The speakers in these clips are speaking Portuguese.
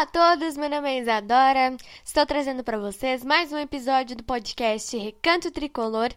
Olá a todos, meu nome é Isadora. Estou trazendo para vocês mais um episódio do podcast Recanto Tricolor.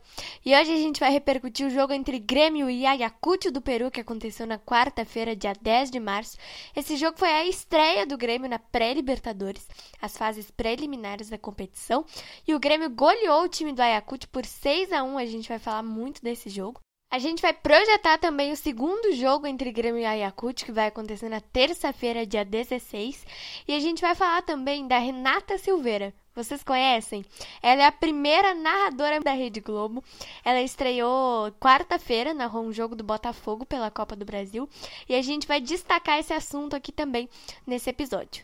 E hoje a gente vai repercutir o jogo entre Grêmio e Ayacucho do Peru que aconteceu na quarta-feira, dia 10 de março. Esse jogo foi a estreia do Grêmio na pré-Libertadores, as fases preliminares da competição, e o Grêmio goleou o time do Ayacucho por 6 a 1. A gente vai falar muito desse jogo. A gente vai projetar também o segundo jogo entre Grêmio e Ayacucho, que vai acontecer na terça-feira, dia 16. E a gente vai falar também da Renata Silveira. Vocês conhecem? Ela é a primeira narradora da Rede Globo. Ela estreou quarta-feira, narrou um jogo do Botafogo pela Copa do Brasil. E a gente vai destacar esse assunto aqui também nesse episódio.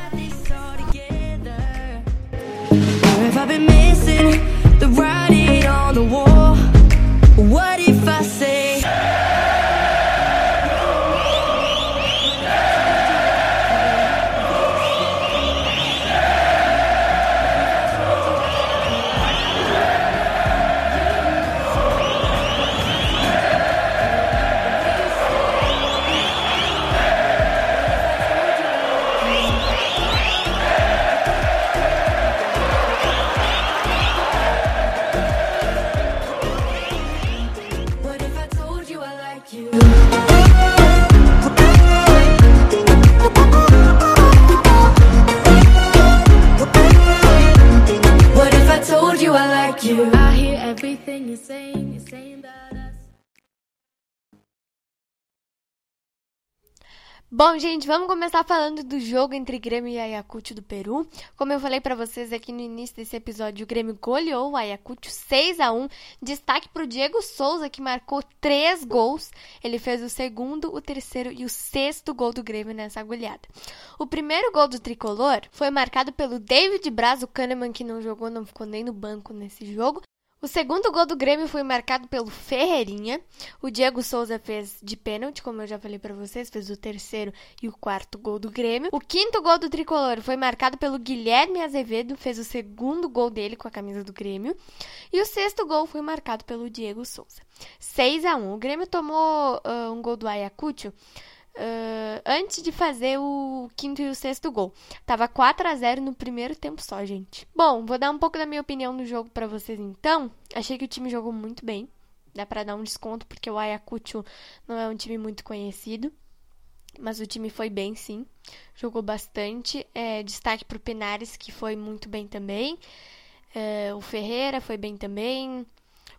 Bom, gente, vamos começar falando do jogo entre Grêmio e Ayacucho do Peru. Como eu falei para vocês aqui no início desse episódio, o Grêmio goleou o Ayacucho 6 a 1. Destaque para o Diego Souza, que marcou três gols. Ele fez o segundo, o terceiro e o sexto gol do Grêmio nessa goleada. O primeiro gol do tricolor foi marcado pelo David Braz, o Kahneman, que não jogou, não ficou nem no banco nesse jogo. O segundo gol do Grêmio foi marcado pelo Ferreirinha. O Diego Souza fez de pênalti, como eu já falei para vocês, fez o terceiro e o quarto gol do Grêmio. O quinto gol do tricolor foi marcado pelo Guilherme Azevedo, fez o segundo gol dele com a camisa do Grêmio. E o sexto gol foi marcado pelo Diego Souza. 6 a 1. O Grêmio tomou uh, um gol do Ayacucho Uh, antes de fazer o quinto e o sexto gol. Tava 4 a 0 no primeiro tempo só, gente. Bom, vou dar um pouco da minha opinião no jogo para vocês então. Achei que o time jogou muito bem. Dá para dar um desconto porque o Ayacucho não é um time muito conhecido. Mas o time foi bem, sim. Jogou bastante. É, destaque pro Penares, que foi muito bem também. É, o Ferreira foi bem também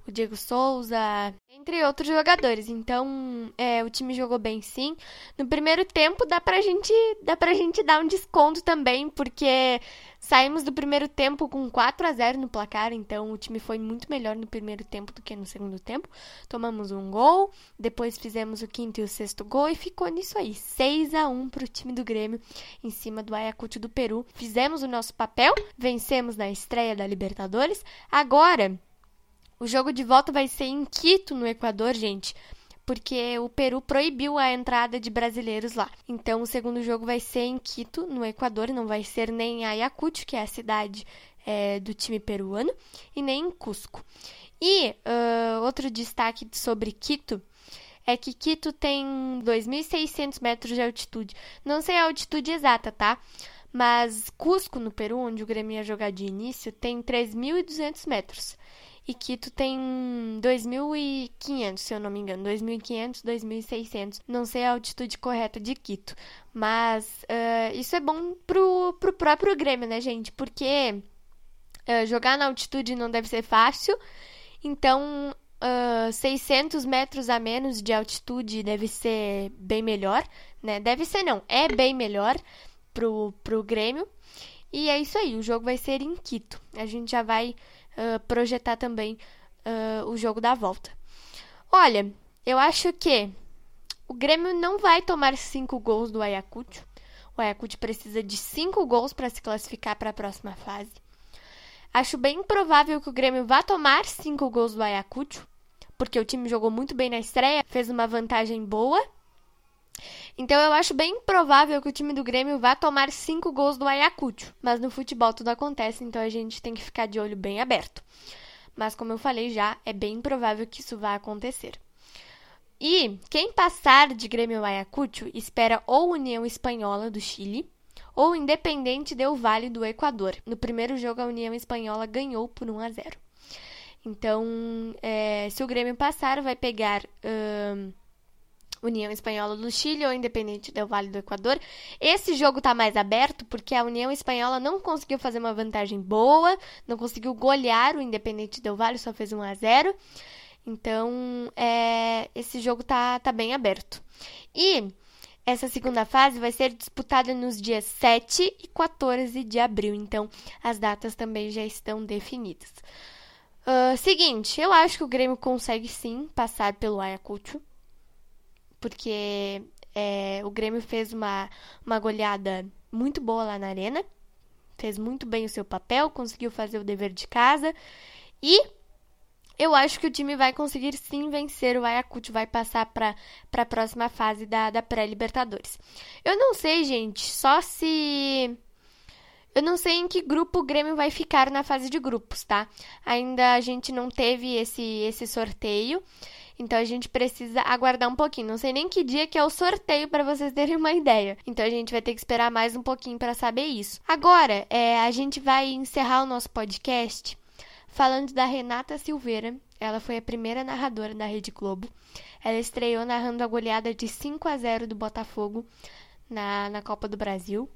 o Diego Souza, entre outros jogadores. Então, é, o time jogou bem sim. No primeiro tempo dá pra gente, dá pra gente dar um desconto também, porque saímos do primeiro tempo com 4 a 0 no placar, então o time foi muito melhor no primeiro tempo do que no segundo tempo. Tomamos um gol, depois fizemos o quinto e o sexto gol e ficou nisso aí, 6 a 1 pro time do Grêmio em cima do Ayacucho do Peru. Fizemos o nosso papel, vencemos na estreia da Libertadores. Agora, o jogo de volta vai ser em Quito, no Equador, gente, porque o Peru proibiu a entrada de brasileiros lá. Então, o segundo jogo vai ser em Quito, no Equador, não vai ser nem em Ayacucho, que é a cidade é, do time peruano, e nem em Cusco. E uh, outro destaque sobre Quito é que Quito tem 2.600 metros de altitude. Não sei a altitude exata, tá? Mas Cusco, no Peru, onde o Grêmio ia jogar de início, tem 3.200 metros e Quito tem 2.500, se eu não me engano, 2.500, 2.600. Não sei a altitude correta de Quito, mas uh, isso é bom pro, pro próprio Grêmio, né, gente? Porque uh, jogar na altitude não deve ser fácil, então uh, 600 metros a menos de altitude deve ser bem melhor, né? Deve ser não, é bem melhor pro, pro Grêmio. E é isso aí, o jogo vai ser em Quito. A gente já vai uh, projetar também uh, o jogo da volta. Olha, eu acho que o Grêmio não vai tomar cinco gols do Ayacucho. O Ayacucho precisa de cinco gols para se classificar para a próxima fase. Acho bem provável que o Grêmio vá tomar cinco gols do Ayacucho, porque o time jogou muito bem na estreia, fez uma vantagem boa. Então eu acho bem provável que o time do Grêmio vá tomar cinco gols do Ayacucho. Mas no futebol tudo acontece, então a gente tem que ficar de olho bem aberto. Mas como eu falei já, é bem provável que isso vá acontecer. E quem passar de Grêmio Ayacucho espera ou União Espanhola do Chile ou Independente Del Vale do Equador. No primeiro jogo, a União Espanhola ganhou por 1 a 0. Então, é, se o Grêmio passar, vai pegar União Espanhola do Chile ou Independente Del Vale do Equador. Esse jogo está mais aberto porque a União Espanhola não conseguiu fazer uma vantagem boa, não conseguiu golear o Independente Del Vale, só fez 1 a 0. Então, é, esse jogo tá, tá bem aberto. E essa segunda fase vai ser disputada nos dias 7 e 14 de abril. Então, as datas também já estão definidas. Uh, seguinte, eu acho que o Grêmio consegue sim passar pelo Ayacucho. Porque é, o Grêmio fez uma, uma goleada muito boa lá na arena. Fez muito bem o seu papel, conseguiu fazer o dever de casa. E eu acho que o time vai conseguir sim vencer o Ayacucho, vai passar para a próxima fase da, da pré-Libertadores. Eu não sei, gente, só se. Eu não sei em que grupo o Grêmio vai ficar na fase de grupos, tá? Ainda a gente não teve esse, esse sorteio. Então a gente precisa aguardar um pouquinho. Não sei nem que dia que é o sorteio para vocês terem uma ideia. Então a gente vai ter que esperar mais um pouquinho para saber isso. Agora, é, a gente vai encerrar o nosso podcast falando da Renata Silveira. Ela foi a primeira narradora da Rede Globo. Ela estreou narrando a goleada de 5 a 0 do Botafogo na, na Copa do Brasil.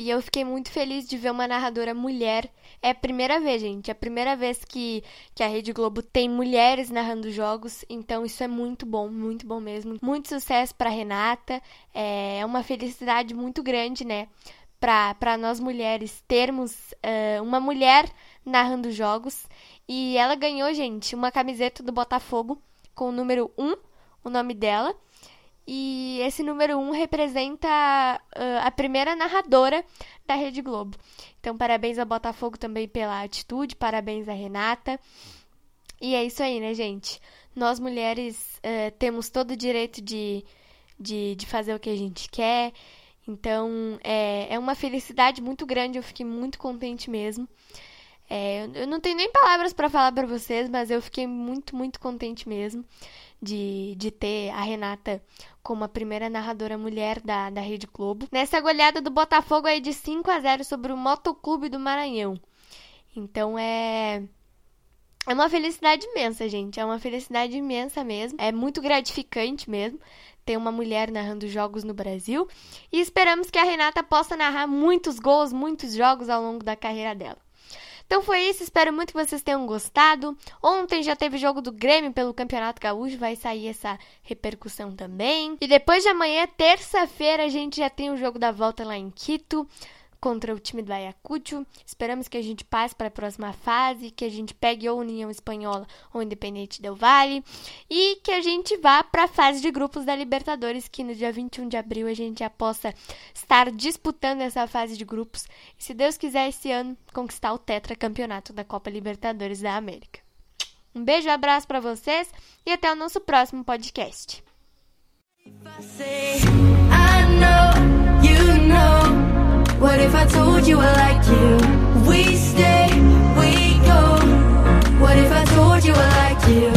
E eu fiquei muito feliz de ver uma narradora mulher. É a primeira vez, gente. É a primeira vez que, que a Rede Globo tem mulheres narrando jogos. Então isso é muito bom, muito bom mesmo. Muito sucesso para Renata. É uma felicidade muito grande, né? Para nós mulheres termos uh, uma mulher narrando jogos. E ela ganhou, gente, uma camiseta do Botafogo com o número 1, o nome dela. E esse número 1 representa uh, a primeira narradora da Rede Globo. Então, parabéns ao Botafogo também pela atitude, parabéns a Renata. E é isso aí, né, gente? Nós mulheres uh, temos todo o direito de, de, de fazer o que a gente quer. Então, é, é uma felicidade muito grande, eu fiquei muito contente mesmo. É, eu não tenho nem palavras para falar para vocês, mas eu fiquei muito, muito contente mesmo de, de ter a Renata como a primeira narradora mulher da, da Rede Globo. Nessa goleada do Botafogo aí de 5 a 0 sobre o Motoclube do Maranhão. Então é. É uma felicidade imensa, gente. É uma felicidade imensa mesmo. É muito gratificante mesmo ter uma mulher narrando jogos no Brasil. E esperamos que a Renata possa narrar muitos gols, muitos jogos ao longo da carreira dela. Então foi isso, espero muito que vocês tenham gostado. Ontem já teve jogo do Grêmio pelo Campeonato Gaúcho, vai sair essa repercussão também. E depois de amanhã, terça-feira, a gente já tem o jogo da volta lá em Quito contra o time do Ayacucho. Esperamos que a gente passe para a próxima fase, que a gente pegue ou União Espanhola ou Independente Del Valle e que a gente vá para a fase de grupos da Libertadores, que no dia 21 de abril a gente já possa estar disputando essa fase de grupos e, se Deus quiser, esse ano conquistar o tetracampeonato da Copa Libertadores da América. Um beijo, um abraço para vocês e até o nosso próximo podcast. What if I told you I like you? We stay, we go. What if I told you I like you?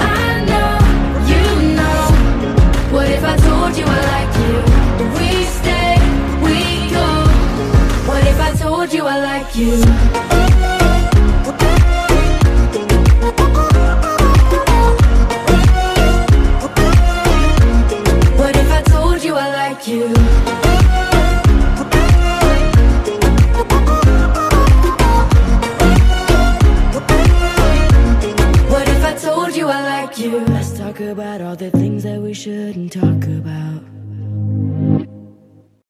I know, you know. What if I told you I like you? We stay, we go. What if I told you I like you? you